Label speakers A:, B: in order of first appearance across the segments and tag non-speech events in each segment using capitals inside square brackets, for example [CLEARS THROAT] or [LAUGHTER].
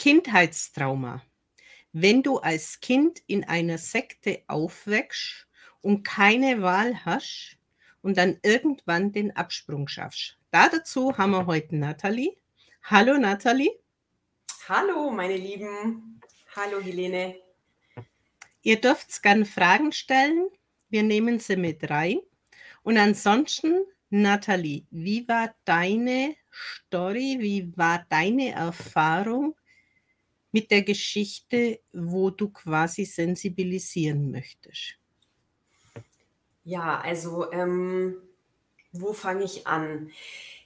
A: Kindheitstrauma. Wenn du als Kind in einer Sekte aufwächst und keine Wahl hast und dann irgendwann den Absprung schaffst. Da dazu haben wir heute Nathalie. Hallo Nathalie.
B: Hallo meine Lieben. Hallo Helene.
A: Ihr dürft gerne Fragen stellen. Wir nehmen sie mit rein. Und ansonsten, Nathalie, wie war deine Story? Wie war deine Erfahrung mit der Geschichte, wo du quasi sensibilisieren möchtest?
B: Ja, also ähm, wo fange ich an?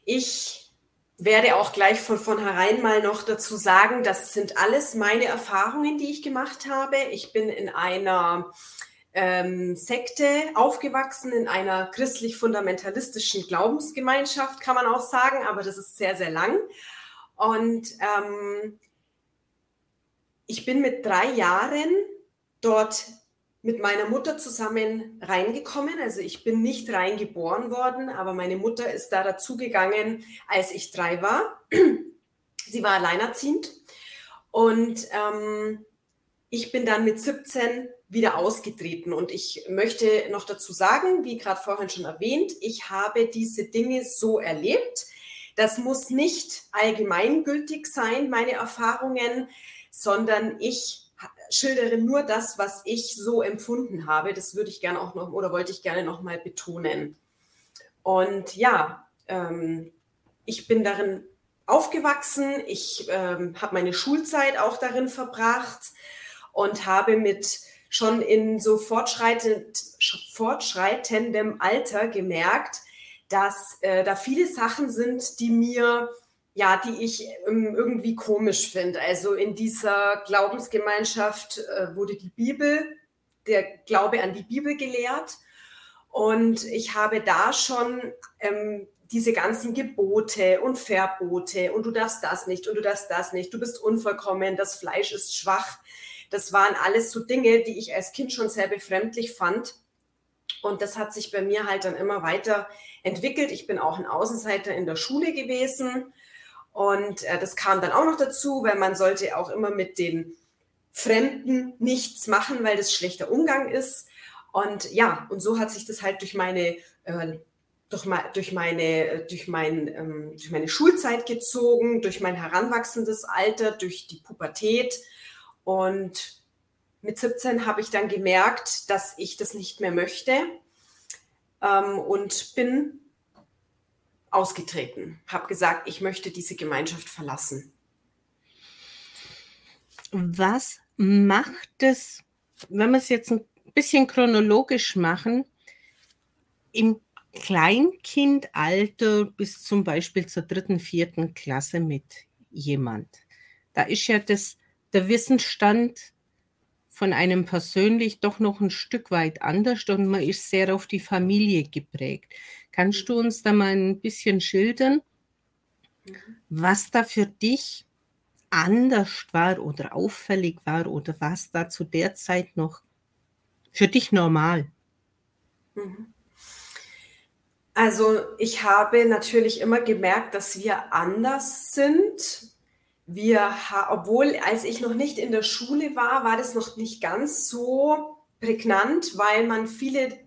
B: Ich werde auch gleich von vornherein mal noch dazu sagen, das sind alles meine Erfahrungen, die ich gemacht habe. Ich bin in einer ähm, Sekte aufgewachsen, in einer christlich-fundamentalistischen Glaubensgemeinschaft, kann man auch sagen, aber das ist sehr, sehr lang. Und ähm, ich bin mit drei Jahren dort mit meiner Mutter zusammen reingekommen. Also ich bin nicht reingeboren worden, aber meine Mutter ist da dazugegangen, als ich drei war. Sie war alleinerziehend und ähm, ich bin dann mit 17 wieder ausgetreten. Und ich möchte noch dazu sagen, wie gerade vorhin schon erwähnt, ich habe diese Dinge so erlebt. Das muss nicht allgemeingültig sein, meine Erfahrungen, sondern ich schildere nur das, was ich so empfunden habe. Das würde ich gerne auch noch oder wollte ich gerne noch mal betonen. Und ja, ähm, ich bin darin aufgewachsen. Ich ähm, habe meine Schulzeit auch darin verbracht und habe mit schon in so fortschreitend, fortschreitendem Alter gemerkt, dass äh, da viele Sachen sind, die mir ja, die ich ähm, irgendwie komisch finde. Also in dieser Glaubensgemeinschaft äh, wurde die Bibel, der Glaube an die Bibel gelehrt. Und ich habe da schon ähm, diese ganzen Gebote und Verbote und du darfst das nicht und du darfst das nicht, du bist unvollkommen, das Fleisch ist schwach. Das waren alles so Dinge, die ich als Kind schon sehr befremdlich fand. Und das hat sich bei mir halt dann immer weiter entwickelt. Ich bin auch ein Außenseiter in der Schule gewesen und äh, das kam dann auch noch dazu, weil man sollte auch immer mit den Fremden nichts machen, weil das schlechter Umgang ist. Und ja, und so hat sich das halt durch meine, äh, durch, durch, meine, durch, mein, ähm, durch meine Schulzeit gezogen, durch mein heranwachsendes Alter, durch die Pubertät. Und mit 17 habe ich dann gemerkt, dass ich das nicht mehr möchte ähm, und bin ausgetreten, habe gesagt, ich möchte diese Gemeinschaft verlassen.
A: Was macht es, wenn wir es jetzt ein bisschen chronologisch machen, im Kleinkindalter bis zum Beispiel zur dritten, vierten Klasse mit jemand? Da ist ja das, der Wissensstand von einem persönlich doch noch ein Stück weit anders und man ist sehr auf die Familie geprägt. Kannst du uns da mal ein bisschen schildern, was da für dich anders war oder auffällig war oder was da zu der Zeit noch für dich normal?
B: Mhm. Also ich habe natürlich immer gemerkt, dass wir anders sind. Wir, obwohl als ich noch nicht in der Schule war, war das noch nicht ganz so prägnant, weil man viele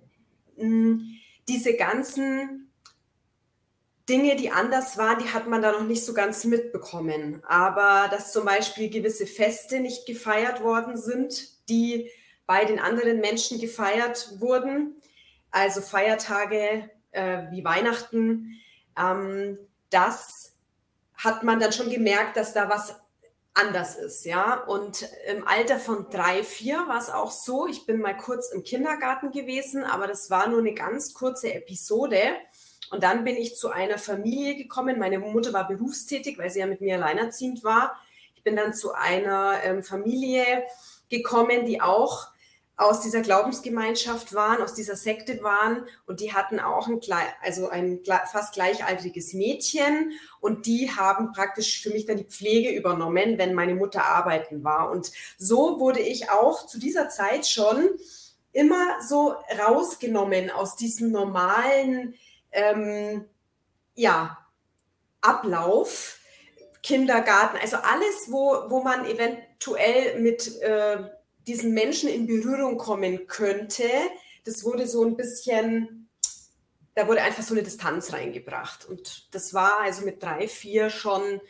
B: hm, diese ganzen Dinge, die anders waren, die hat man da noch nicht so ganz mitbekommen. Aber dass zum Beispiel gewisse Feste nicht gefeiert worden sind, die bei den anderen Menschen gefeiert wurden, also Feiertage äh, wie Weihnachten, ähm, das hat man dann schon gemerkt, dass da was anders ist, ja. Und im Alter von drei, vier war es auch so. Ich bin mal kurz im Kindergarten gewesen, aber das war nur eine ganz kurze Episode. Und dann bin ich zu einer Familie gekommen. Meine Mutter war berufstätig, weil sie ja mit mir alleinerziehend war. Ich bin dann zu einer ähm, Familie gekommen, die auch aus dieser Glaubensgemeinschaft waren, aus dieser Sekte waren und die hatten auch ein, also ein fast gleichaltriges Mädchen und die haben praktisch für mich dann die Pflege übernommen, wenn meine Mutter arbeiten war. Und so wurde ich auch zu dieser Zeit schon immer so rausgenommen aus diesem normalen ähm, ja, Ablauf Kindergarten, also alles, wo, wo man eventuell mit äh, diesen Menschen in Berührung kommen könnte, das wurde so ein bisschen, da wurde einfach so eine Distanz reingebracht. Und das war also mit drei, vier schon,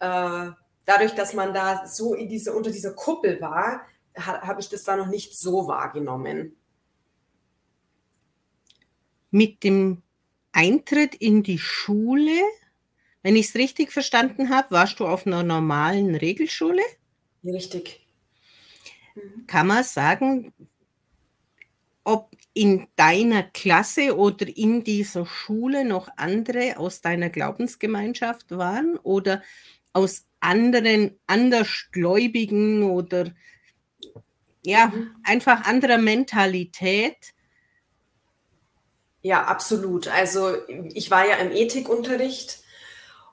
B: äh, dadurch, dass man da so in diese, unter dieser Kuppel war, ha, habe ich das da noch nicht so wahrgenommen.
A: Mit dem Eintritt in die Schule, wenn ich es richtig verstanden habe, warst du auf einer normalen Regelschule?
B: Richtig.
A: Kann man sagen, ob in deiner Klasse oder in dieser Schule noch andere aus deiner Glaubensgemeinschaft waren oder aus anderen andersgläubigen oder ja, mhm. einfach anderer Mentalität?
B: Ja, absolut. Also ich war ja im Ethikunterricht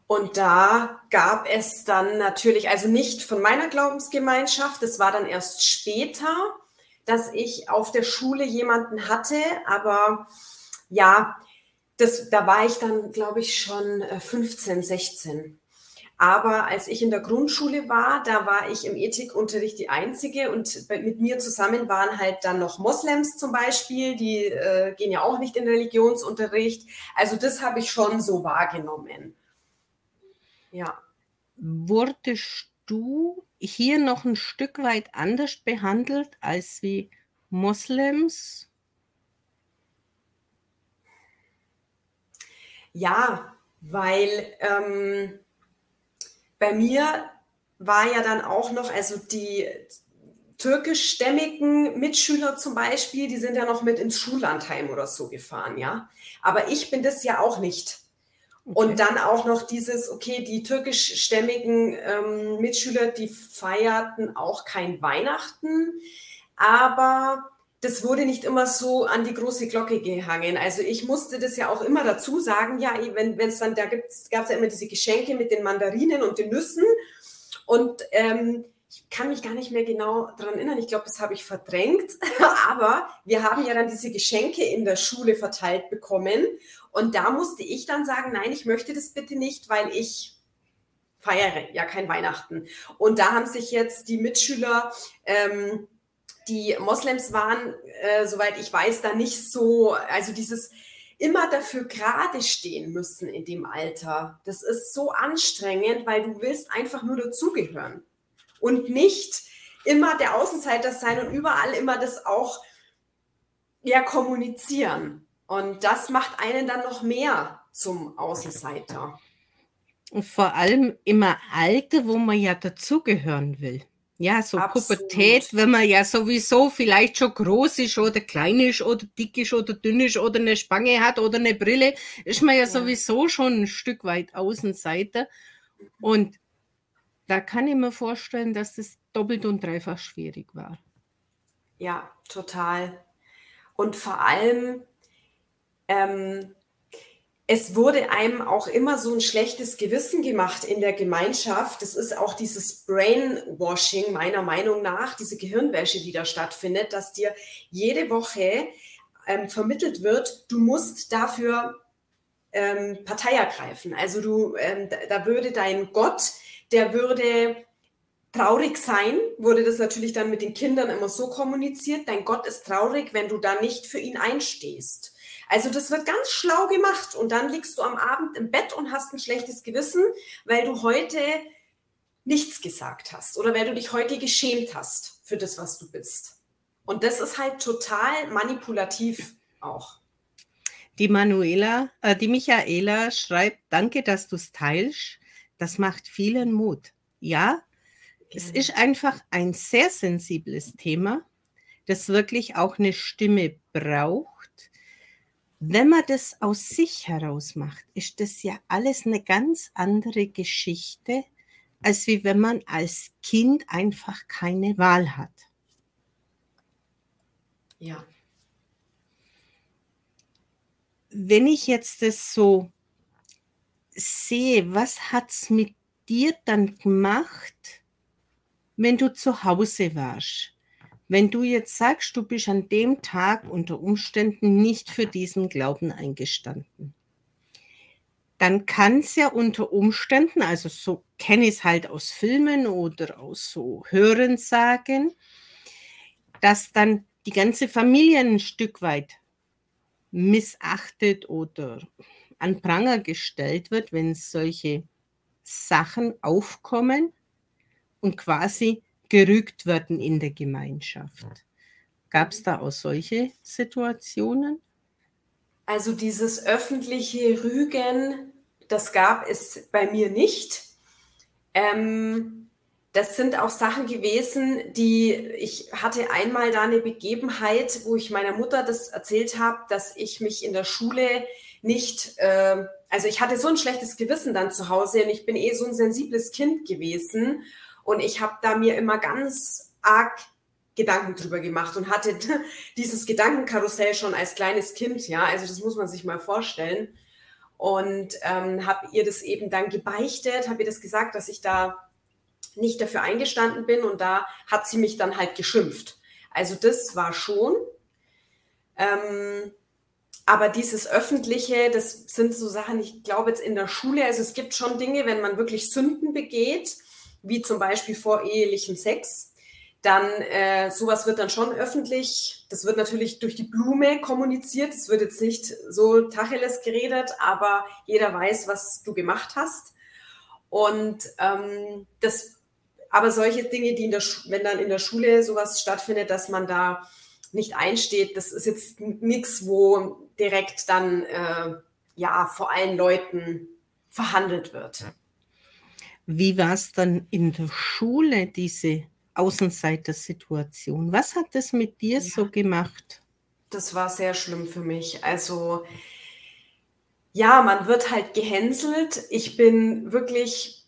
B: und da gab es dann natürlich, also nicht von meiner Glaubensgemeinschaft, das war dann erst später, dass ich auf der Schule jemanden hatte, aber ja, das, da war ich dann, glaube ich, schon 15, äh, 16. Aber als ich in der Grundschule war, da war ich im Ethikunterricht die Einzige und mit mir zusammen waren halt dann noch Moslems zum Beispiel, die äh, gehen ja auch nicht in Religionsunterricht. Also das habe ich schon so wahrgenommen. Ja.
A: Wurdest du hier noch ein Stück weit anders behandelt als wie Moslems?
B: Ja, weil ähm, bei mir war ja dann auch noch, also die türkischstämmigen Mitschüler zum Beispiel, die sind ja noch mit ins Schullandheim oder so gefahren, ja. Aber ich bin das ja auch nicht. Und dann auch noch dieses, okay, die türkischstämmigen ähm, Mitschüler, die feierten auch kein Weihnachten, aber das wurde nicht immer so an die große Glocke gehangen. Also ich musste das ja auch immer dazu sagen, ja, wenn es dann, da gab es ja immer diese Geschenke mit den Mandarinen und den Nüssen. Und ähm, ich kann mich gar nicht mehr genau daran erinnern, ich glaube, das habe ich verdrängt, [LAUGHS] aber wir haben ja dann diese Geschenke in der Schule verteilt bekommen und da musste ich dann sagen, nein, ich möchte das bitte nicht, weil ich feiere ja kein Weihnachten. Und da haben sich jetzt die Mitschüler, ähm, die Moslems waren, äh, soweit ich weiß, da nicht so, also dieses immer dafür gerade stehen müssen in dem Alter. Das ist so anstrengend, weil du willst einfach nur dazugehören und nicht immer der Außenseiter sein und überall immer das auch ja kommunizieren. Und das macht einen dann noch mehr zum Außenseiter.
A: Und vor allem immer Alter, wo man ja dazugehören will. Ja, so Absolut. Pubertät, wenn man ja sowieso vielleicht schon groß ist oder klein ist oder dick ist oder dünn ist oder eine Spange hat oder eine Brille, ist man ja, ja. sowieso schon ein Stück weit Außenseiter. Und da kann ich mir vorstellen, dass das doppelt und dreifach schwierig war.
B: Ja, total. Und vor allem, ähm, es wurde einem auch immer so ein schlechtes Gewissen gemacht in der Gemeinschaft. Das ist auch dieses Brainwashing meiner Meinung nach, diese Gehirnwäsche, die da stattfindet, dass dir jede Woche ähm, vermittelt wird, du musst dafür ähm, Partei ergreifen. Also du, ähm, da, da würde dein Gott, der würde traurig sein, wurde das natürlich dann mit den Kindern immer so kommuniziert. Dein Gott ist traurig, wenn du da nicht für ihn einstehst. Also das wird ganz schlau gemacht und dann liegst du am Abend im Bett und hast ein schlechtes Gewissen, weil du heute nichts gesagt hast oder weil du dich heute geschämt hast für das, was du bist. Und das ist halt total manipulativ auch.
A: Die Manuela, äh, die Michaela schreibt, danke, dass du es teilst. Das macht vielen Mut. Ja, es ist einfach ein sehr sensibles Thema, das wirklich auch eine Stimme braucht wenn man das aus sich heraus macht, ist das ja alles eine ganz andere Geschichte, als wie wenn man als Kind einfach keine Wahl hat.
B: Ja.
A: Wenn ich jetzt das so sehe, was hat es mit dir dann gemacht, wenn du zu Hause warst? Wenn du jetzt sagst, du bist an dem Tag unter Umständen nicht für diesen Glauben eingestanden, dann kann es ja unter Umständen, also so kenne ich es halt aus Filmen oder aus so Hörensagen, dass dann die ganze Familie ein Stück weit missachtet oder an Pranger gestellt wird, wenn solche Sachen aufkommen und quasi gerügt werden in der Gemeinschaft. Gab es da auch solche Situationen?
B: Also dieses öffentliche Rügen, das gab es bei mir nicht. Ähm, das sind auch Sachen gewesen, die ich hatte einmal da eine Begebenheit, wo ich meiner Mutter das erzählt habe, dass ich mich in der Schule nicht, äh, also ich hatte so ein schlechtes Gewissen dann zu Hause und ich bin eh so ein sensibles Kind gewesen und ich habe da mir immer ganz arg Gedanken drüber gemacht und hatte [LAUGHS] dieses Gedankenkarussell schon als kleines Kind, ja, also das muss man sich mal vorstellen. Und ähm, habe ihr das eben dann gebeichtet, habe ihr das gesagt, dass ich da nicht dafür eingestanden bin und da hat sie mich dann halt geschimpft. Also das war schon. Ähm, aber dieses Öffentliche, das sind so Sachen, ich glaube jetzt in der Schule, also es gibt schon Dinge, wenn man wirklich Sünden begeht, wie zum Beispiel vor ehelichem Sex, dann äh, sowas wird dann schon öffentlich. Das wird natürlich durch die Blume kommuniziert. Es wird jetzt nicht so Tacheles geredet, aber jeder weiß, was du gemacht hast. Und ähm, das, aber solche Dinge, die in der, wenn dann in der Schule sowas stattfindet, dass man da nicht einsteht, das ist jetzt nichts, wo direkt dann äh, ja vor allen Leuten verhandelt wird.
A: Wie war es dann in der Schule, diese Außenseitersituation? Was hat das mit dir ja. so gemacht?
B: Das war sehr schlimm für mich. Also ja, man wird halt gehänselt. Ich bin wirklich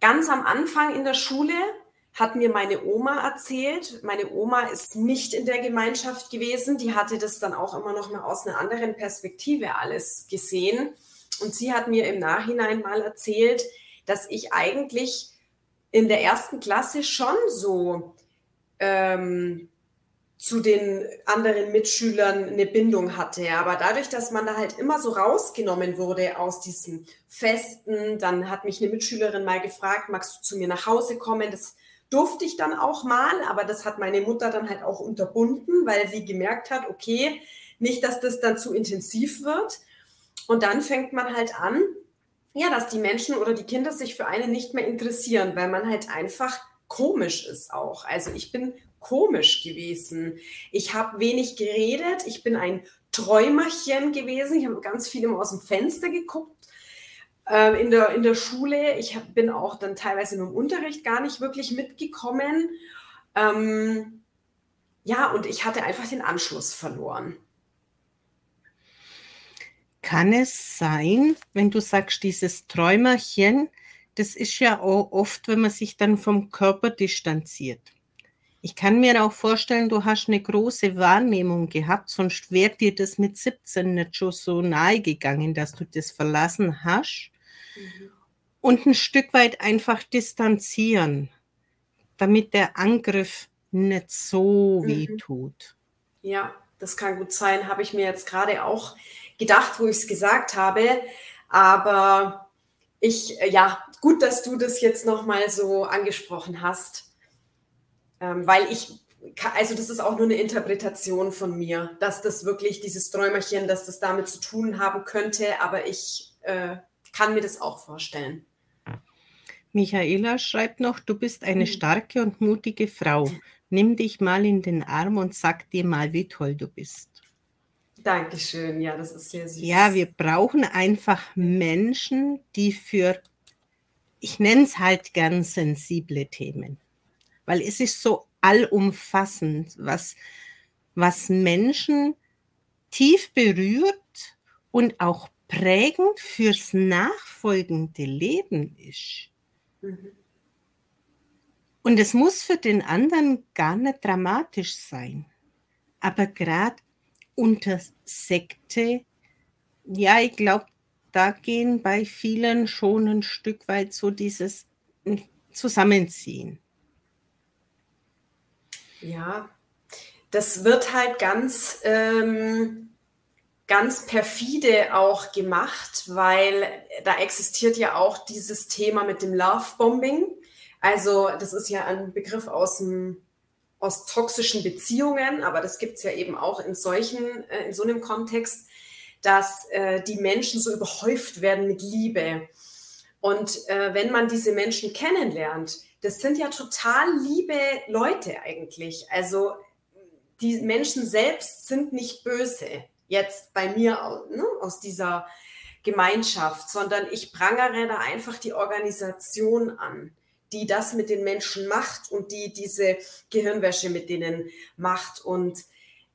B: ganz am Anfang in der Schule, hat mir meine Oma erzählt. Meine Oma ist nicht in der Gemeinschaft gewesen. Die hatte das dann auch immer noch mal aus einer anderen Perspektive alles gesehen. Und sie hat mir im Nachhinein mal erzählt, dass ich eigentlich in der ersten Klasse schon so ähm, zu den anderen Mitschülern eine Bindung hatte. Aber dadurch, dass man da halt immer so rausgenommen wurde aus diesen Festen, dann hat mich eine Mitschülerin mal gefragt, magst du zu mir nach Hause kommen? Das durfte ich dann auch mal, aber das hat meine Mutter dann halt auch unterbunden, weil sie gemerkt hat, okay, nicht, dass das dann zu intensiv wird. Und dann fängt man halt an, ja, dass die Menschen oder die Kinder sich für einen nicht mehr interessieren, weil man halt einfach komisch ist auch. Also ich bin komisch gewesen. Ich habe wenig geredet. Ich bin ein Träumerchen gewesen. Ich habe ganz viel immer aus dem Fenster geguckt äh, in, der, in der Schule. Ich hab, bin auch dann teilweise im Unterricht gar nicht wirklich mitgekommen. Ähm, ja, und ich hatte einfach den Anschluss verloren.
A: Kann es sein, wenn du sagst, dieses Träumerchen, das ist ja auch oft, wenn man sich dann vom Körper distanziert. Ich kann mir auch vorstellen, du hast eine große Wahrnehmung gehabt, sonst wäre dir das mit 17 nicht schon so nahe gegangen, dass du das verlassen hast. Mhm. Und ein Stück weit einfach distanzieren, damit der Angriff nicht so mhm. weh tut.
B: Ja, das kann gut sein. Habe ich mir jetzt gerade auch gedacht, wo ich es gesagt habe. Aber ich, äh, ja, gut, dass du das jetzt nochmal so angesprochen hast, ähm, weil ich, also das ist auch nur eine Interpretation von mir, dass das wirklich dieses Träumerchen, dass das damit zu tun haben könnte, aber ich äh, kann mir das auch vorstellen.
A: Michaela schreibt noch, du bist eine mhm. starke und mutige Frau. Nimm dich mal in den Arm und sag dir mal, wie toll du bist.
B: Dankeschön, ja, das ist sehr süß.
A: Ja, wir brauchen einfach Menschen, die für, ich nenne es halt gern sensible Themen, weil es ist so allumfassend, was, was Menschen tief berührt und auch prägend fürs nachfolgende Leben ist. Mhm. Und es muss für den anderen gar nicht dramatisch sein. Aber gerade unter Sekte, ja, ich glaube, da gehen bei vielen schon ein Stück weit so dieses Zusammenziehen.
B: Ja, das wird halt ganz, ähm, ganz perfide auch gemacht, weil da existiert ja auch dieses Thema mit dem Love-Bombing. Also das ist ja ein Begriff aus, dem, aus toxischen Beziehungen, aber das gibt es ja eben auch in solchen, äh, in so einem Kontext, dass äh, die Menschen so überhäuft werden mit Liebe. Und äh, wenn man diese Menschen kennenlernt, das sind ja total liebe Leute eigentlich. Also die Menschen selbst sind nicht böse jetzt bei mir ne, aus dieser Gemeinschaft, sondern ich prangere da einfach die Organisation an, die das mit den Menschen macht und die diese Gehirnwäsche mit denen macht und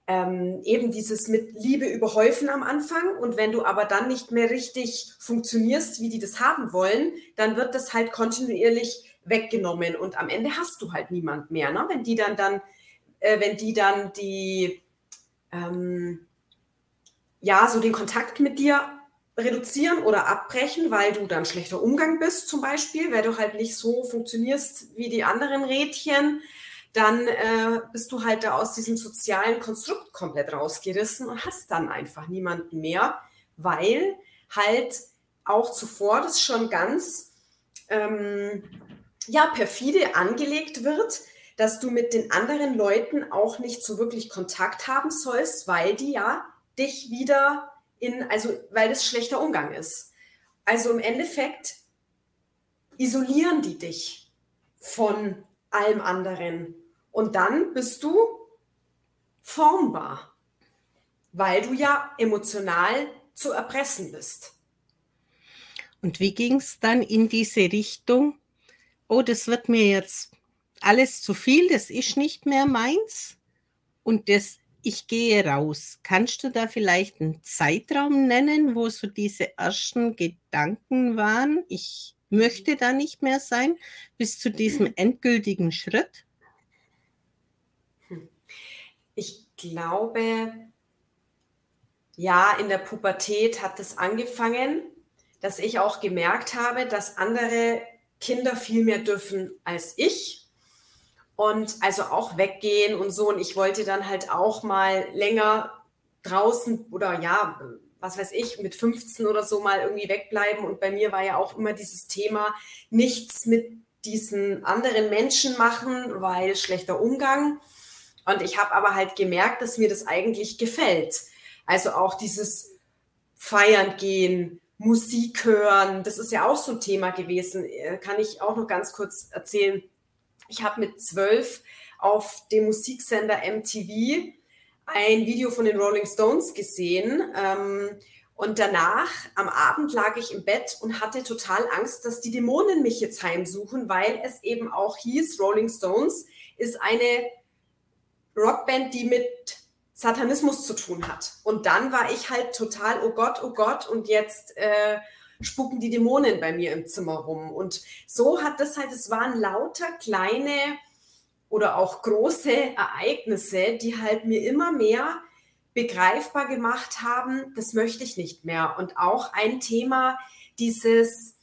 B: ähm, eben dieses mit Liebe überhäufen am Anfang und wenn du aber dann nicht mehr richtig funktionierst, wie die das haben wollen, dann wird das halt kontinuierlich weggenommen und am Ende hast du halt niemand mehr, ne? wenn die dann dann, äh, wenn die dann die ähm, ja, so den Kontakt mit dir reduzieren oder abbrechen, weil du dann schlechter Umgang bist zum Beispiel, weil du halt nicht so funktionierst wie die anderen Rädchen, dann äh, bist du halt da aus diesem sozialen Konstrukt komplett rausgerissen und hast dann einfach niemanden mehr, weil halt auch zuvor das schon ganz ähm, ja, perfide angelegt wird, dass du mit den anderen Leuten auch nicht so wirklich Kontakt haben sollst, weil die ja dich wieder in, also weil das schlechter Umgang ist. Also im Endeffekt isolieren die dich von allem anderen. Und dann bist du formbar, weil du ja emotional zu erpressen bist.
A: Und wie ging es dann in diese Richtung? Oh, das wird mir jetzt alles zu viel, das ist nicht mehr meins. Und das ich gehe raus. Kannst du da vielleicht einen Zeitraum nennen, wo so diese ersten Gedanken waren? Ich möchte da nicht mehr sein, bis zu diesem [CLEARS THROAT] endgültigen Schritt?
B: Ich glaube, ja, in der Pubertät hat es angefangen, dass ich auch gemerkt habe, dass andere Kinder viel mehr dürfen als ich und also auch weggehen und so. Und ich wollte dann halt auch mal länger draußen oder ja, was weiß ich, mit 15 oder so mal irgendwie wegbleiben. Und bei mir war ja auch immer dieses Thema, nichts mit diesen anderen Menschen machen, weil schlechter Umgang. Und ich habe aber halt gemerkt, dass mir das eigentlich gefällt. Also auch dieses Feiern gehen, Musik hören, das ist ja auch so ein Thema gewesen. Äh, kann ich auch noch ganz kurz erzählen. Ich habe mit zwölf auf dem Musiksender MTV ein Video von den Rolling Stones gesehen. Ähm, und danach, am Abend, lag ich im Bett und hatte total Angst, dass die Dämonen mich jetzt heimsuchen, weil es eben auch hieß, Rolling Stones ist eine Rockband, die mit Satanismus zu tun hat. Und dann war ich halt total, oh Gott, oh Gott, und jetzt äh, spucken die Dämonen bei mir im Zimmer rum. Und so hat das halt, es waren lauter kleine oder auch große Ereignisse, die halt mir immer mehr begreifbar gemacht haben, das möchte ich nicht mehr. Und auch ein Thema, dieses,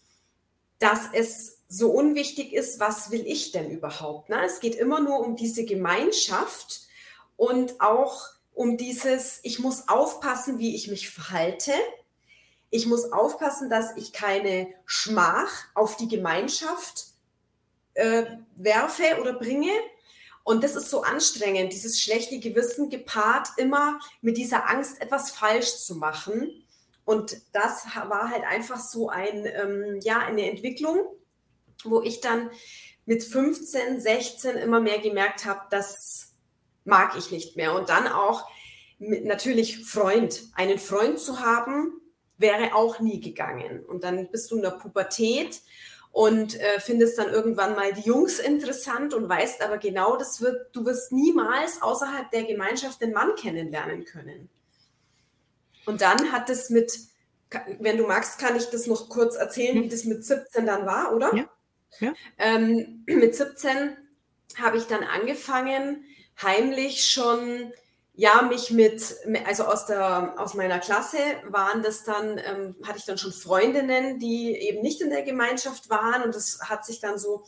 B: dass es so unwichtig ist, was will ich denn überhaupt? Ne? Es geht immer nur um diese Gemeinschaft und auch um dieses, ich muss aufpassen, wie ich mich verhalte. Ich muss aufpassen, dass ich keine Schmach auf die Gemeinschaft äh, werfe oder bringe. Und das ist so anstrengend, dieses schlechte Gewissen gepaart immer mit dieser Angst, etwas falsch zu machen. Und das war halt einfach so ein, ähm, ja, eine Entwicklung, wo ich dann mit 15, 16 immer mehr gemerkt habe, das mag ich nicht mehr. Und dann auch mit, natürlich Freund, einen Freund zu haben, wäre auch nie gegangen. Und dann bist du in der Pubertät und äh, findest dann irgendwann mal die Jungs interessant und weißt aber genau, das wird, du wirst niemals außerhalb der Gemeinschaft den Mann kennenlernen können. Und dann hat es mit, wenn du magst, kann ich das noch kurz erzählen, hm. wie das mit 17 dann war, oder? Ja. ja. Ähm, mit 17 habe ich dann angefangen, heimlich schon ja, mich mit, also aus, der, aus meiner Klasse waren das dann, ähm, hatte ich dann schon Freundinnen, die eben nicht in der Gemeinschaft waren und das hat sich dann so,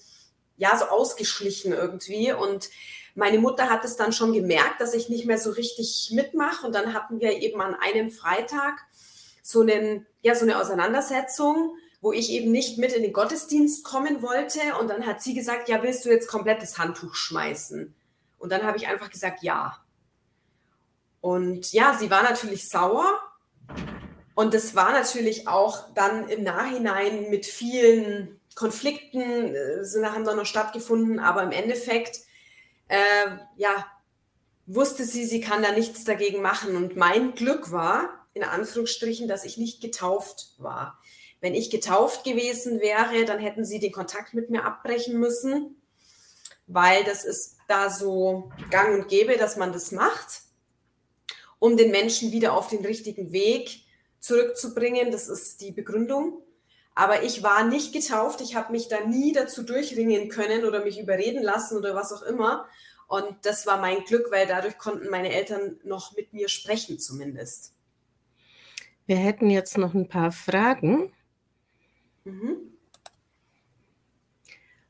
B: ja, so ausgeschlichen irgendwie. Und meine Mutter hat es dann schon gemerkt, dass ich nicht mehr so richtig mitmache. Und dann hatten wir eben an einem Freitag so, einen, ja, so eine Auseinandersetzung, wo ich eben nicht mit in den Gottesdienst kommen wollte. Und dann hat sie gesagt, ja, willst du jetzt komplett das Handtuch schmeißen? Und dann habe ich einfach gesagt, ja. Und ja, sie war natürlich sauer. Und das war natürlich auch dann im Nachhinein mit vielen Konflikten, äh, sind, haben dann noch stattgefunden, aber im Endeffekt, äh, ja, wusste sie, sie kann da nichts dagegen machen. Und mein Glück war, in Anführungsstrichen, dass ich nicht getauft war. Wenn ich getauft gewesen wäre, dann hätten sie den Kontakt mit mir abbrechen müssen, weil das ist da so gang und gäbe, dass man das macht, um den Menschen wieder auf den richtigen Weg zurückzubringen. Das ist die Begründung. Aber ich war nicht getauft. Ich habe mich da nie dazu durchringen können oder mich überreden lassen oder was auch immer. Und das war mein Glück, weil dadurch konnten meine Eltern noch mit mir sprechen zumindest.
A: Wir hätten jetzt noch ein paar Fragen. Mhm.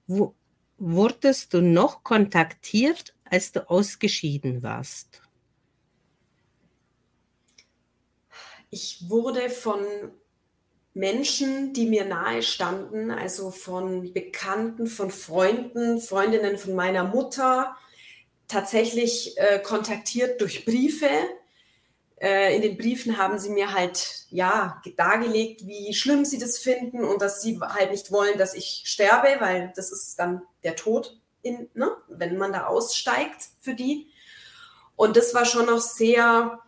A: Wo, wurdest du noch kontaktiert, als du ausgeschieden warst?
B: Ich wurde von Menschen, die mir nahe standen, also von Bekannten, von Freunden, Freundinnen von meiner Mutter, tatsächlich äh, kontaktiert durch Briefe. Äh, in den Briefen haben sie mir halt ja dargelegt, wie schlimm sie das finden und dass sie halt nicht wollen, dass ich sterbe, weil das ist dann der Tod, in, ne, wenn man da aussteigt für die. Und das war schon noch sehr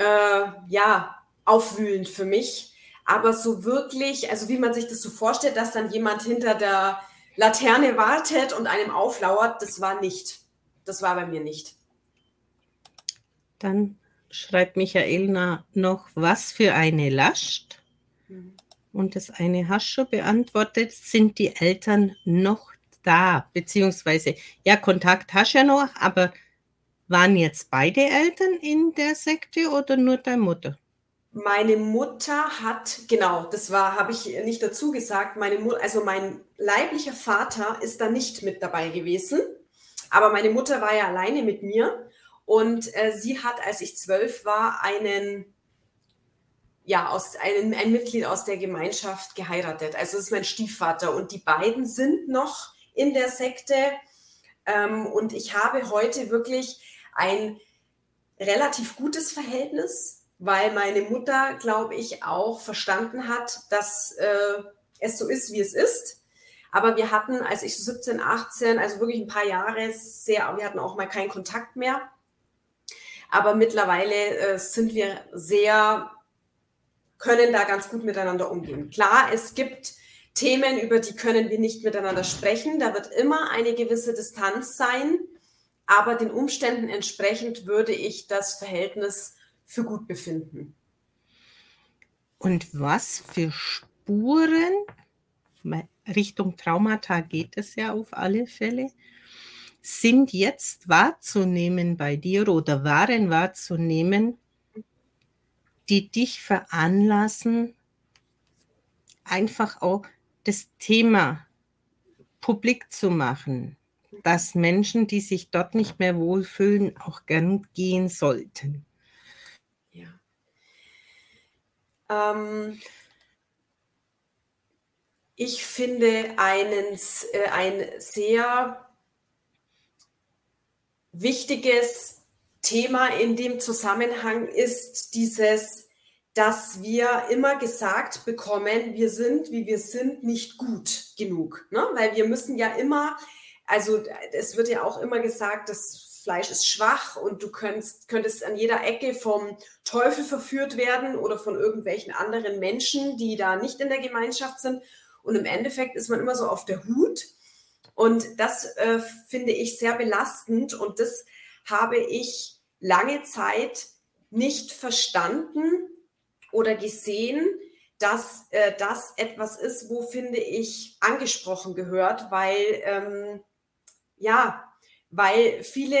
B: äh, ja, aufwühlend für mich. Aber so wirklich, also wie man sich das so vorstellt, dass dann jemand hinter der Laterne wartet und einem auflauert, das war nicht. Das war bei mir nicht.
A: Dann schreibt Michaelna noch, was für eine Last. Mhm. Und das eine hast schon beantwortet, sind die Eltern noch da? Beziehungsweise, ja, Kontakt hast du ja noch, aber waren jetzt beide Eltern in der Sekte oder nur deine Mutter?
B: Meine Mutter hat, genau, das war, habe ich nicht dazu gesagt, meine Mutter, also mein leiblicher Vater ist da nicht mit dabei gewesen, aber meine Mutter war ja alleine mit mir und äh, sie hat, als ich zwölf war, einen, ja, aus, einen, ein Mitglied aus der Gemeinschaft geheiratet. Also das ist mein Stiefvater und die beiden sind noch in der Sekte ähm, und ich habe heute wirklich ein relativ gutes Verhältnis, weil meine Mutter, glaube ich, auch verstanden hat, dass äh, es so ist, wie es ist. Aber wir hatten, als ich 17, 18, also wirklich ein paar Jahre sehr, wir hatten auch mal keinen Kontakt mehr. Aber mittlerweile äh, sind wir sehr, können da ganz gut miteinander umgehen. Klar, es gibt Themen, über die können wir nicht miteinander sprechen. Da wird immer eine gewisse Distanz sein. Aber den Umständen entsprechend würde ich das Verhältnis für gut befinden.
A: Und was für Spuren, Richtung Traumata geht es ja auf alle Fälle, sind jetzt wahrzunehmen bei dir oder waren wahrzunehmen, die dich veranlassen, einfach auch das Thema publik zu machen, dass Menschen, die sich dort nicht mehr wohlfühlen, auch gern gehen sollten.
B: Ja. Ähm, ich finde einen, äh, ein sehr wichtiges Thema in dem Zusammenhang ist dieses, dass wir immer gesagt bekommen, wir sind, wie wir sind, nicht gut genug. Ne? Weil wir müssen ja immer also es wird ja auch immer gesagt, das Fleisch ist schwach und du könntest, könntest an jeder Ecke vom Teufel verführt werden oder von irgendwelchen anderen Menschen, die da nicht in der Gemeinschaft sind. Und im Endeffekt ist man immer so auf der Hut. Und das äh, finde ich sehr belastend und das habe ich lange Zeit nicht verstanden oder gesehen, dass äh, das etwas ist, wo finde ich angesprochen gehört, weil ähm, ja, weil viele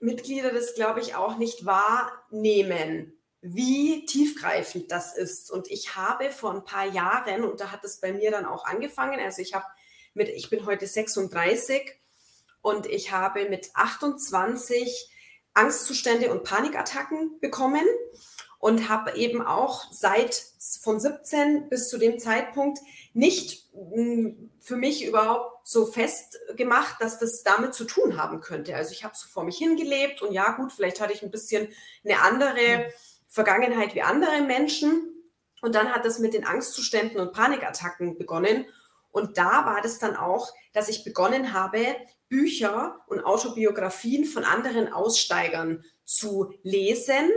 B: Mitglieder das, glaube ich, auch nicht wahrnehmen, wie tiefgreifend das ist. Und ich habe vor ein paar Jahren, und da hat es bei mir dann auch angefangen, also ich habe mit, ich bin heute 36 und ich habe mit 28 Angstzustände und Panikattacken bekommen und habe eben auch seit von 17 bis zu dem Zeitpunkt nicht hm, für mich überhaupt so festgemacht, dass das damit zu tun haben könnte. Also ich habe so vor mich hingelebt und ja gut, vielleicht hatte ich ein bisschen eine andere Vergangenheit wie andere Menschen. Und dann hat es mit den Angstzuständen und Panikattacken begonnen. Und da war das dann auch, dass ich begonnen habe, Bücher und Autobiografien von anderen Aussteigern zu lesen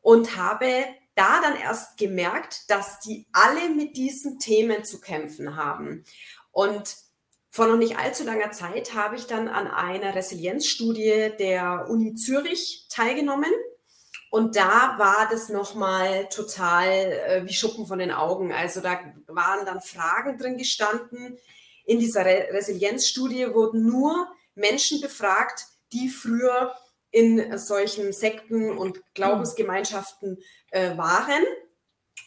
B: und habe da dann erst gemerkt, dass die alle mit diesen Themen zu kämpfen haben. Und vor noch nicht allzu langer Zeit habe ich dann an einer Resilienzstudie der Uni Zürich teilgenommen. Und da war das nochmal total äh, wie Schuppen von den Augen. Also da waren dann Fragen drin gestanden. In dieser Re Resilienzstudie wurden nur Menschen befragt, die früher in solchen Sekten und Glaubensgemeinschaften äh, waren.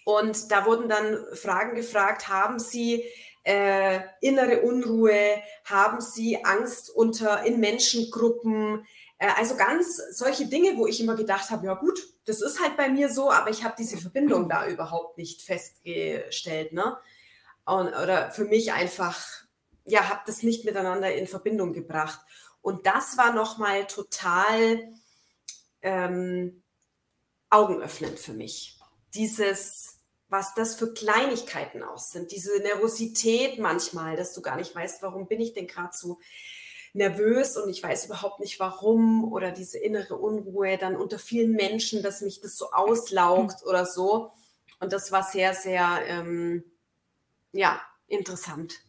B: Und da wurden dann Fragen gefragt, haben Sie äh, innere Unruhe, haben Sie Angst unter in Menschengruppen, äh, also ganz solche Dinge, wo ich immer gedacht habe, ja gut, das ist halt bei mir so, aber ich habe diese Verbindung da überhaupt nicht festgestellt, ne? Und, oder für mich einfach, ja, habe das nicht miteinander in Verbindung gebracht. Und das war nochmal total ähm, augenöffnend für mich. Dieses, was das für Kleinigkeiten auch sind, diese Nervosität manchmal, dass du gar nicht weißt, warum bin ich denn gerade so nervös und ich weiß überhaupt nicht warum oder diese innere Unruhe dann unter vielen Menschen, dass mich das so auslaugt oder so. Und das war sehr, sehr, ähm, ja, interessant.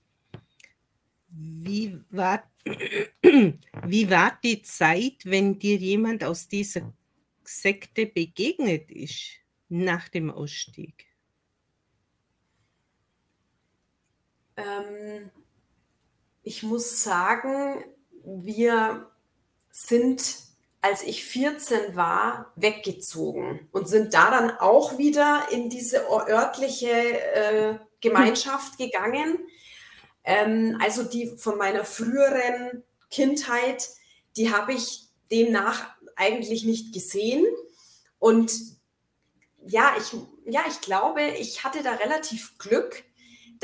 A: Wie war [CLEARS THROAT] wie war die Zeit, wenn dir jemand aus dieser Sekte begegnet ist nach dem Ausstieg?
B: Ähm, ich muss sagen, wir sind, als ich 14 war, weggezogen und sind da dann auch wieder in diese örtliche äh, Gemeinschaft [LAUGHS] gegangen ähm, also die von meiner früheren Kindheit, die habe ich demnach eigentlich nicht gesehen. Und ja, ich, ja, ich glaube, ich hatte da relativ Glück,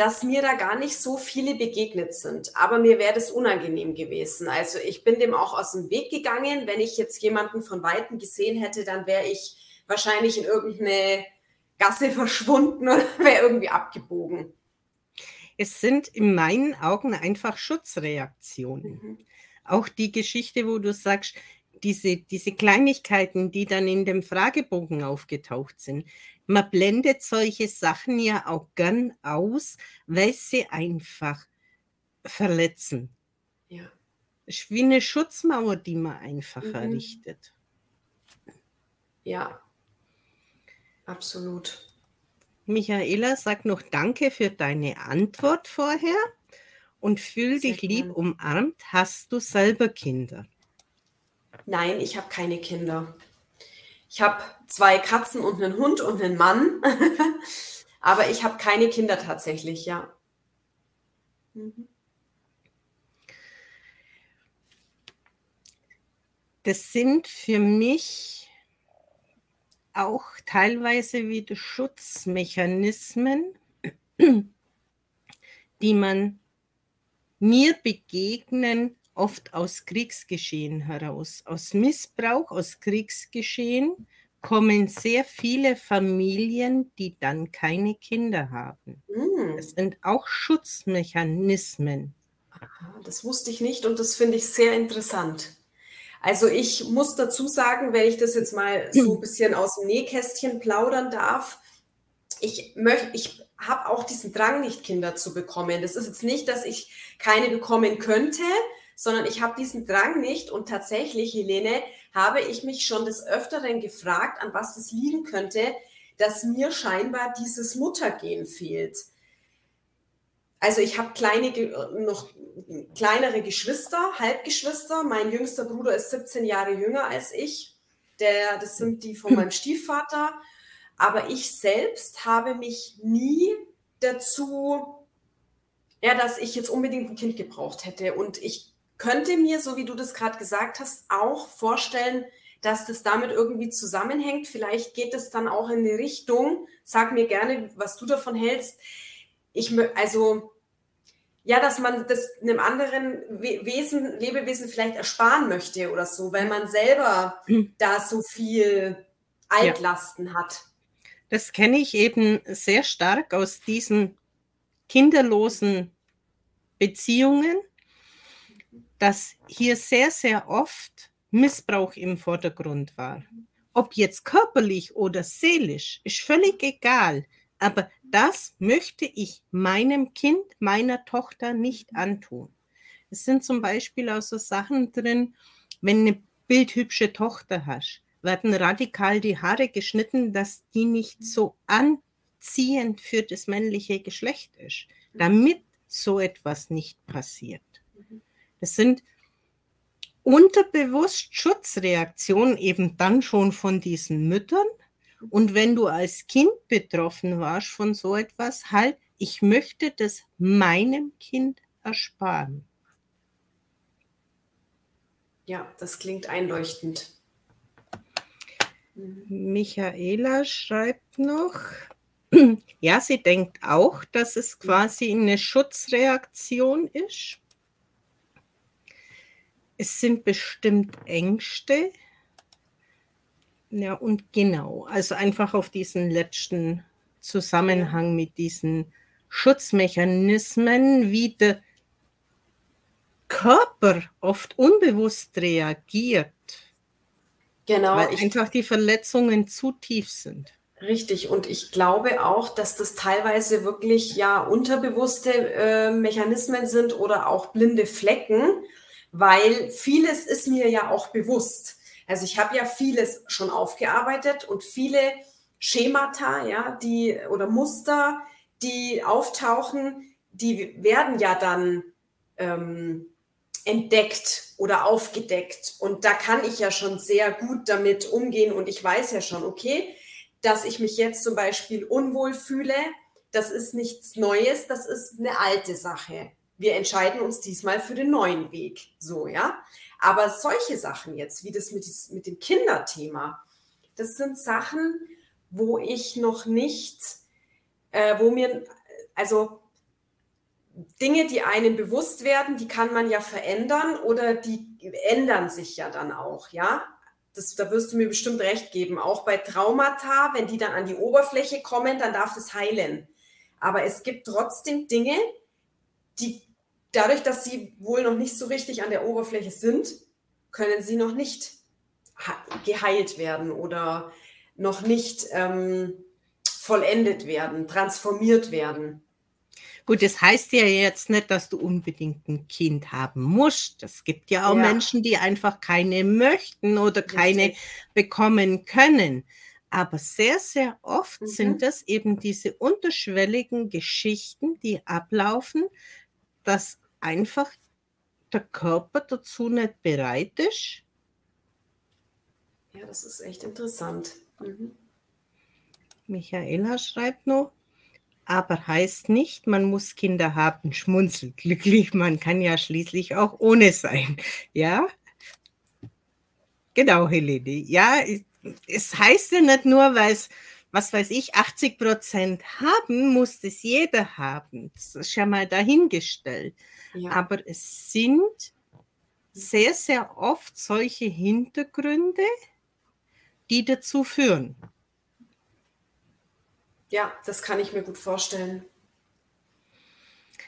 B: dass mir da gar nicht so viele begegnet sind. Aber mir wäre das unangenehm gewesen. Also ich bin dem auch aus dem Weg gegangen. Wenn ich jetzt jemanden von Weitem gesehen hätte, dann wäre ich wahrscheinlich in irgendeine Gasse verschwunden oder [LAUGHS] wäre irgendwie abgebogen.
A: Es sind in meinen Augen einfach Schutzreaktionen. Mhm. Auch die Geschichte, wo du sagst, diese, diese Kleinigkeiten, die dann in dem Fragebogen aufgetaucht sind. Man blendet solche Sachen ja auch gern aus, weil sie einfach verletzen. Ja. Es ist wie eine Schutzmauer, die man einfach mhm. errichtet.
B: Ja, absolut.
A: Michaela, sag noch Danke für deine Antwort vorher und fühl Sehr dich lieb umarmt. Hast du selber Kinder?
B: Nein, ich habe keine Kinder. Ich habe zwei Katzen und einen Hund und einen Mann, [LAUGHS] aber ich habe keine Kinder tatsächlich, ja. Mhm.
A: Das sind für mich auch teilweise wieder Schutzmechanismen, die man mir begegnen, oft aus Kriegsgeschehen heraus. Aus Missbrauch, aus Kriegsgeschehen kommen sehr viele Familien, die dann keine Kinder haben. Mm. Das sind auch Schutzmechanismen.
B: Das wusste ich nicht und das finde ich sehr interessant. Also ich muss dazu sagen, wenn ich das jetzt mal so [CLEARS THROAT] ein bisschen aus dem Nähkästchen plaudern darf, ich möchte, ich habe auch diesen Drang nicht, Kinder zu bekommen. Das ist jetzt nicht, dass ich keine bekommen könnte, sondern ich habe diesen Drang nicht. Und tatsächlich, Helene, habe ich mich schon des Öfteren gefragt, an was das liegen könnte, dass mir scheinbar dieses Muttergehen fehlt. Also ich habe kleine, noch kleinere Geschwister, Halbgeschwister. Mein jüngster Bruder ist 17 Jahre jünger als ich. Der, das sind die von meinem Stiefvater. Aber ich selbst habe mich nie dazu ja, dass ich jetzt unbedingt ein Kind gebraucht hätte. Und ich könnte mir, so wie du das gerade gesagt hast, auch vorstellen, dass das damit irgendwie zusammenhängt. Vielleicht geht es dann auch in die Richtung. Sag mir gerne, was du davon hältst. Ich, also, ja, dass man das einem anderen Wesen, Lebewesen vielleicht ersparen möchte oder so, weil man selber mhm. da so viel Altlasten ja. hat.
A: Das kenne ich eben sehr stark aus diesen kinderlosen Beziehungen, dass hier sehr, sehr oft Missbrauch im Vordergrund war. Ob jetzt körperlich oder seelisch, ist völlig egal. Aber das möchte ich meinem Kind, meiner Tochter nicht antun. Es sind zum Beispiel auch so Sachen drin, wenn eine bildhübsche Tochter hast, werden radikal die Haare geschnitten, dass die nicht so anziehend für das männliche Geschlecht ist, damit so etwas nicht passiert. Das sind unterbewusst Schutzreaktionen eben dann schon von diesen Müttern. Und wenn du als Kind betroffen warst von so etwas, halt, ich möchte das meinem Kind ersparen.
B: Ja, das klingt einleuchtend.
A: Michaela schreibt noch, [CLEARS THROAT] ja, sie denkt auch, dass es quasi eine Schutzreaktion ist. Es sind bestimmt Ängste. Ja, und genau, also einfach auf diesen letzten Zusammenhang mit diesen Schutzmechanismen, wie der Körper oft unbewusst reagiert Genau. Weil einfach die Verletzungen zu tief sind.
B: Richtig. Und ich glaube auch, dass das teilweise wirklich ja unterbewusste äh, Mechanismen sind oder auch blinde Flecken, weil vieles ist mir ja auch bewusst. Also ich habe ja vieles schon aufgearbeitet und viele Schemata, ja, die oder Muster, die auftauchen, die werden ja dann ähm, entdeckt oder aufgedeckt. Und da kann ich ja schon sehr gut damit umgehen und ich weiß ja schon, okay, dass ich mich jetzt zum Beispiel unwohl fühle, das ist nichts Neues, das ist eine alte Sache. Wir entscheiden uns diesmal für den neuen Weg. So, ja. Aber solche Sachen jetzt, wie das mit, mit dem Kinderthema, das sind Sachen, wo ich noch nicht, äh, wo mir, also Dinge, die einem bewusst werden, die kann man ja verändern oder die ändern sich ja dann auch, ja. Das, da wirst du mir bestimmt recht geben. Auch bei Traumata, wenn die dann an die Oberfläche kommen, dann darf das heilen. Aber es gibt trotzdem Dinge, die dadurch, dass sie wohl noch nicht so richtig an der Oberfläche sind, können sie noch nicht geheilt werden oder noch nicht ähm, vollendet werden, transformiert werden.
A: Gut, das heißt ja jetzt nicht, dass du unbedingt ein Kind haben musst. Es gibt ja auch ja. Menschen, die einfach keine möchten oder keine Richtig. bekommen können. Aber sehr, sehr oft mhm. sind es eben diese unterschwelligen Geschichten, die ablaufen, dass einfach der Körper dazu nicht bereit ist.
B: Ja, das ist echt interessant. Mhm.
A: Michaela schreibt noch, aber heißt nicht, man muss Kinder haben, schmunzelt glücklich, man kann ja schließlich auch ohne sein. Ja? Genau, Helene. Ja, es heißt ja nicht nur, weil es, was weiß ich, 80 Prozent haben, muss es jeder haben. Das ist ja mal dahingestellt. Ja. Aber es sind sehr, sehr oft solche Hintergründe, die dazu führen.
B: Ja, das kann ich mir gut vorstellen.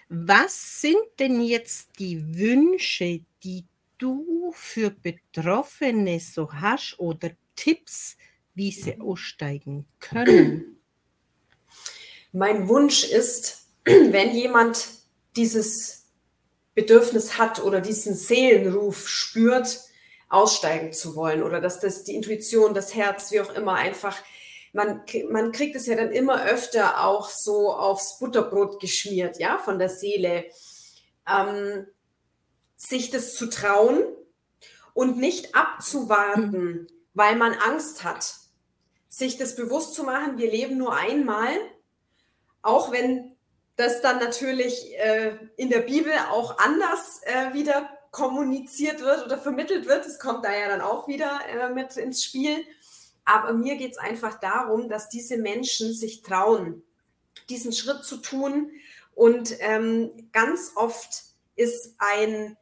A: Was sind denn jetzt die Wünsche, die du für Betroffene so hast oder Tipps, wie sie aussteigen können?
B: Mein Wunsch ist, [CLEARS THROAT] wenn jemand dieses Bedürfnis hat oder diesen Seelenruf spürt, aussteigen zu wollen oder dass das die Intuition, das Herz, wie auch immer, einfach man, man kriegt es ja dann immer öfter auch so aufs Butterbrot geschmiert, ja, von der Seele. Ähm, sich das zu trauen und nicht abzuwarten, mhm. weil man Angst hat. Sich das bewusst zu machen, wir leben nur einmal, auch wenn das dann natürlich äh, in der Bibel auch anders äh, wieder kommuniziert wird oder vermittelt wird. Das kommt da ja dann auch wieder äh, mit ins Spiel. Aber mir geht es einfach darum, dass diese Menschen sich trauen, diesen Schritt zu tun. Und ähm, ganz oft ist ein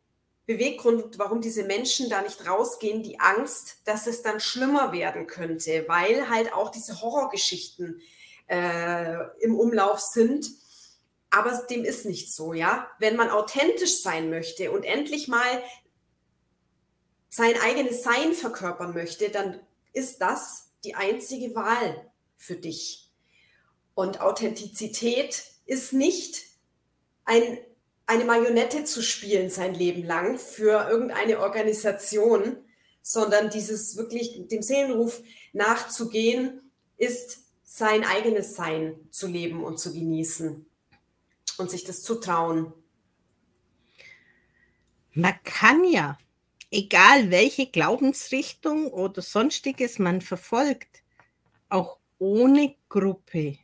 B: Beweggrund, warum diese Menschen da nicht rausgehen, die Angst, dass es dann schlimmer werden könnte, weil halt auch diese Horrorgeschichten äh, im Umlauf sind. Aber dem ist nicht so, ja. Wenn man authentisch sein möchte und endlich mal sein eigenes Sein verkörpern möchte, dann ist das die einzige Wahl für dich. Und Authentizität ist nicht ein eine Marionette zu spielen sein Leben lang für irgendeine Organisation, sondern dieses wirklich dem Seelenruf nachzugehen, ist sein eigenes Sein zu leben und zu genießen und sich das zu trauen.
A: Man kann ja, egal welche Glaubensrichtung oder sonstiges man verfolgt, auch ohne Gruppe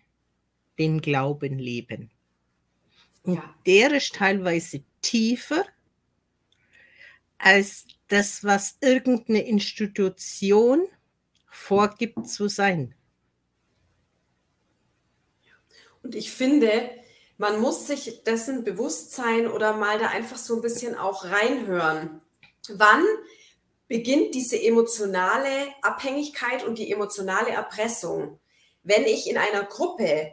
A: den Glauben leben. Und ja. der ist teilweise tiefer als das, was irgendeine Institution vorgibt zu sein.
B: Und ich finde, man muss sich dessen bewusst sein oder mal da einfach so ein bisschen auch reinhören. Wann beginnt diese emotionale Abhängigkeit und die emotionale Erpressung? Wenn ich in einer Gruppe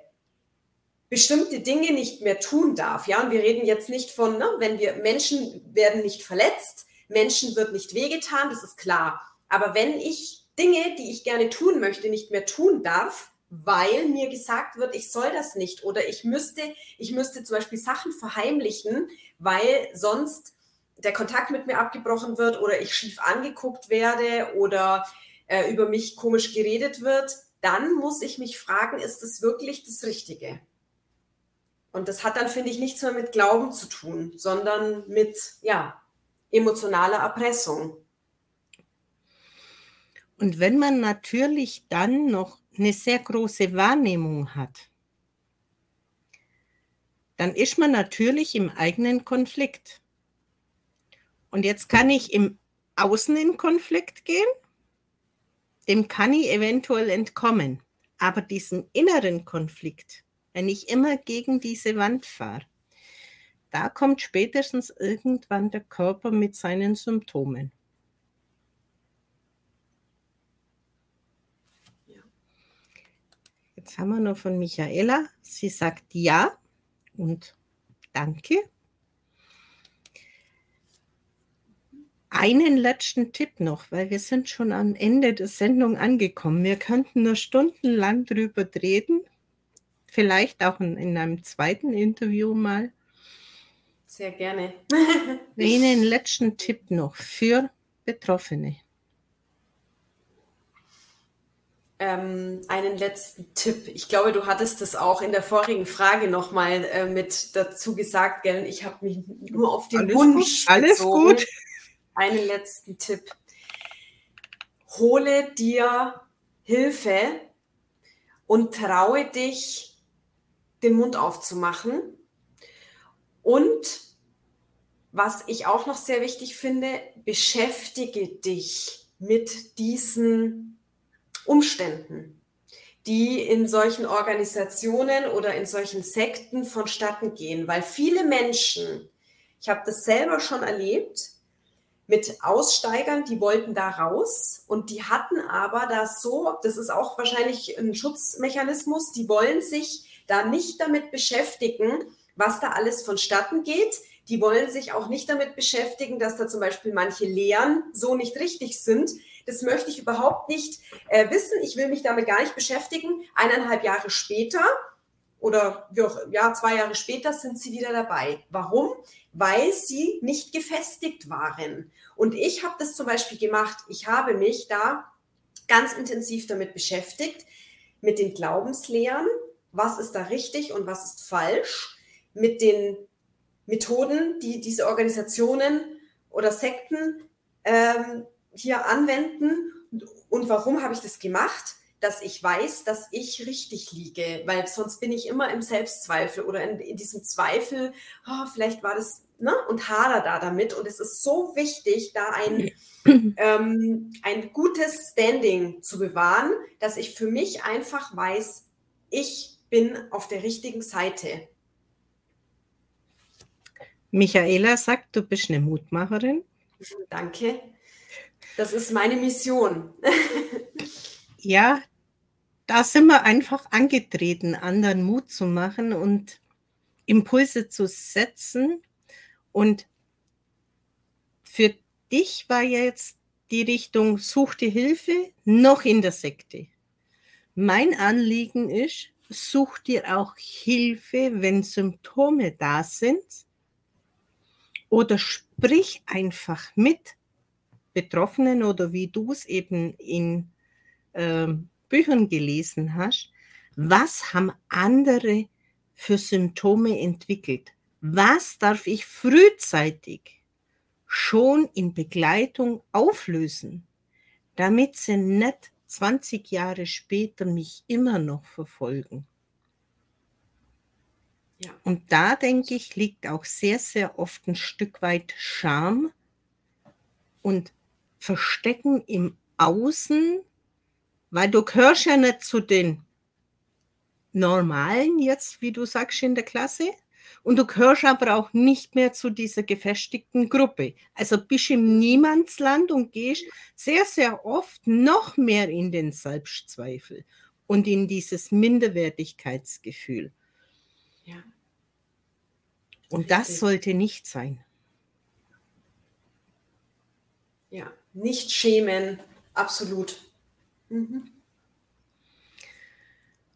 B: bestimmte Dinge nicht mehr tun darf. Ja, und wir reden jetzt nicht von, ne, wenn wir Menschen werden nicht verletzt, Menschen wird nicht wehgetan, das ist klar. Aber wenn ich Dinge, die ich gerne tun möchte, nicht mehr tun darf, weil mir gesagt wird, ich soll das nicht oder ich müsste, ich müsste zum Beispiel Sachen verheimlichen, weil sonst der Kontakt mit mir abgebrochen wird oder ich schief angeguckt werde oder äh, über mich komisch geredet wird, dann muss ich mich fragen, ist das wirklich das Richtige? Und das hat dann, finde ich, nichts mehr mit Glauben zu tun, sondern mit, ja, emotionaler Erpressung.
A: Und wenn man natürlich dann noch eine sehr große Wahrnehmung hat, dann ist man natürlich im eigenen Konflikt. Und jetzt kann ich im Außen in Konflikt gehen, dem kann ich eventuell entkommen. Aber diesem inneren Konflikt, wenn ich immer gegen diese Wand fahre, da kommt spätestens irgendwann der Körper mit seinen Symptomen. Jetzt haben wir noch von Michaela. Sie sagt ja und danke. Einen letzten Tipp noch, weil wir sind schon am Ende der Sendung angekommen. Wir könnten nur stundenlang drüber reden, vielleicht auch in, in einem zweiten Interview mal.
B: Sehr gerne. [LAUGHS]
A: Einen letzten Tipp noch für Betroffene.
B: Ähm, einen letzten Tipp. Ich glaube, du hattest das auch in der vorigen Frage nochmal äh, mit dazu gesagt, gell? Ich habe mich nur auf den
A: Alles
B: Wunsch
A: gut, alles
B: bezogen.
A: gut.
B: Einen letzten Tipp. Hole dir Hilfe und traue dich, den Mund aufzumachen. Und was ich auch noch sehr wichtig finde, beschäftige dich mit diesen Umständen, die in solchen Organisationen oder in solchen Sekten vonstatten gehen, weil viele Menschen, ich habe das selber schon erlebt, mit Aussteigern, die wollten da raus und die hatten aber da so, das ist auch wahrscheinlich ein Schutzmechanismus, die wollen sich da nicht damit beschäftigen, was da alles vonstatten geht. Die wollen sich auch nicht damit beschäftigen, dass da zum Beispiel manche Lehren so nicht richtig sind. Das möchte ich überhaupt nicht äh, wissen. Ich will mich damit gar nicht beschäftigen. Eineinhalb Jahre später oder ja, zwei Jahre später sind sie wieder dabei. Warum? Weil sie nicht gefestigt waren. Und ich habe das zum Beispiel gemacht. Ich habe mich da ganz intensiv damit beschäftigt, mit den Glaubenslehren, was ist da richtig und was ist falsch, mit den Methoden, die diese Organisationen oder Sekten ähm, hier anwenden. Und warum habe ich das gemacht? dass ich weiß, dass ich richtig liege, weil sonst bin ich immer im Selbstzweifel oder in, in diesem Zweifel, oh, vielleicht war das, ne, und hader da damit. Und es ist so wichtig, da ein, [CLEARS THROAT] ähm, ein gutes Standing zu bewahren, dass ich für mich einfach weiß, ich bin auf der richtigen Seite.
A: Michaela sagt, du bist eine Mutmacherin.
B: Danke. Das ist meine Mission. [LAUGHS]
A: ja, da sind wir einfach angetreten, anderen Mut zu machen und Impulse zu setzen. Und für dich war jetzt die Richtung, such dir Hilfe noch in der Sekte. Mein Anliegen ist, such dir auch Hilfe, wenn Symptome da sind. Oder sprich einfach mit Betroffenen oder wie du es eben in ähm, Büchern gelesen hast, was haben andere für Symptome entwickelt? Was darf ich frühzeitig schon in Begleitung auflösen, damit sie nicht 20 Jahre später mich immer noch verfolgen? Ja. Und da denke ich, liegt auch sehr, sehr oft ein Stück weit Scham und Verstecken im Außen weil du gehörst ja nicht zu den Normalen jetzt, wie du sagst, in der Klasse. Und du gehörst aber auch nicht mehr zu dieser gefestigten Gruppe. Also bist im Niemandsland und gehst sehr, sehr oft noch mehr in den Selbstzweifel und in dieses Minderwertigkeitsgefühl. Ja. Und das sollte nicht sein.
B: Ja, nicht schämen, absolut. Mhm.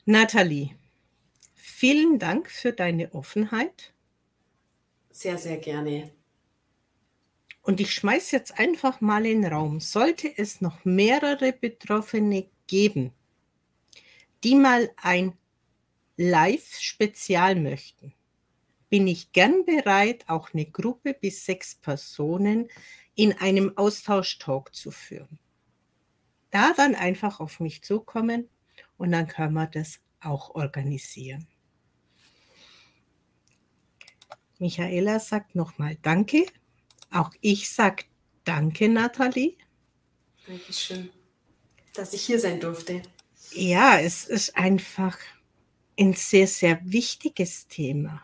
A: Nathalie, vielen Dank für deine Offenheit.
B: Sehr, sehr gerne.
A: Und ich schmeiße jetzt einfach mal in den Raum. Sollte es noch mehrere Betroffene geben, die mal ein Live-Spezial möchten, bin ich gern bereit, auch eine Gruppe bis sechs Personen in einem Austauschtalk zu führen da dann einfach auf mich zukommen und dann können wir das auch organisieren. Michaela sagt nochmal Danke. Auch ich sage Danke, Nathalie.
B: Dankeschön, dass ich hier sein durfte.
A: Ja, es ist einfach ein sehr, sehr wichtiges Thema.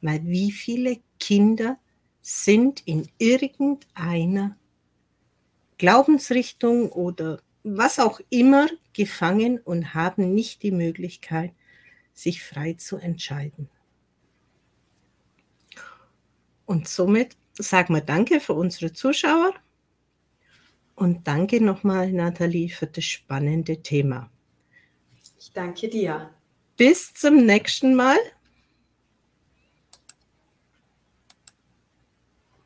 A: Weil wie viele Kinder sind in irgendeiner Glaubensrichtung oder was auch immer gefangen und haben nicht die Möglichkeit, sich frei zu entscheiden. Und somit sagen wir Danke für unsere Zuschauer und danke nochmal, Nathalie, für das spannende Thema.
B: Ich danke dir.
A: Bis zum nächsten Mal.